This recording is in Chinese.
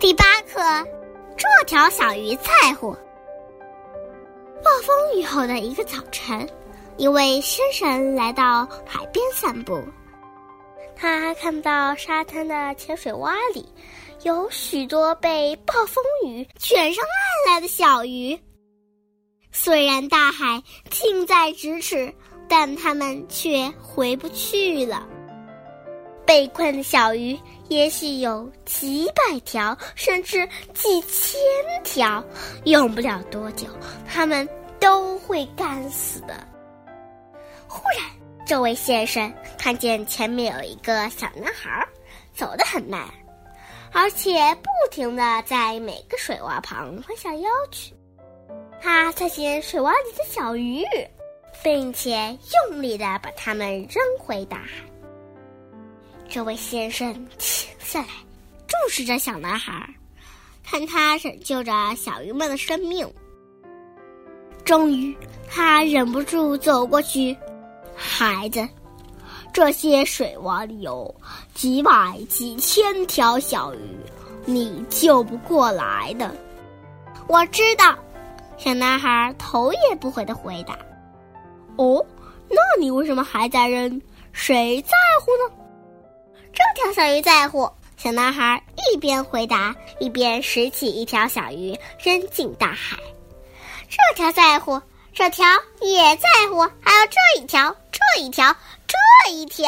第八课，这条小鱼在乎。暴风雨后的一个早晨，一位先生来到海边散步。他看到沙滩的浅水洼里，有许多被暴风雨卷上岸来的小鱼。虽然大海近在咫尺，但它们却回不去了。被困的小鱼也许有几百条，甚至几千条，用不了多久，它们都会干死的。忽然，这位先生看见前面有一个小男孩，走得很慢，而且不停的在每个水洼旁弯下腰去。他看见水洼里的小鱼，并且用力的把它们扔回大海。这位先生停下来，注视着小男孩，看他拯救着小鱼们的生命。终于，他忍不住走过去：“孩子，这些水洼里有几百几千条小鱼，你救不过来的。”我知道，小男孩头也不回的回答：“哦，那你为什么还在扔？谁在乎呢？”这条小鱼在乎。小男孩一边回答一边拾起一条小鱼扔进大海。这条在乎这条也在乎还有这一条这一条这一条。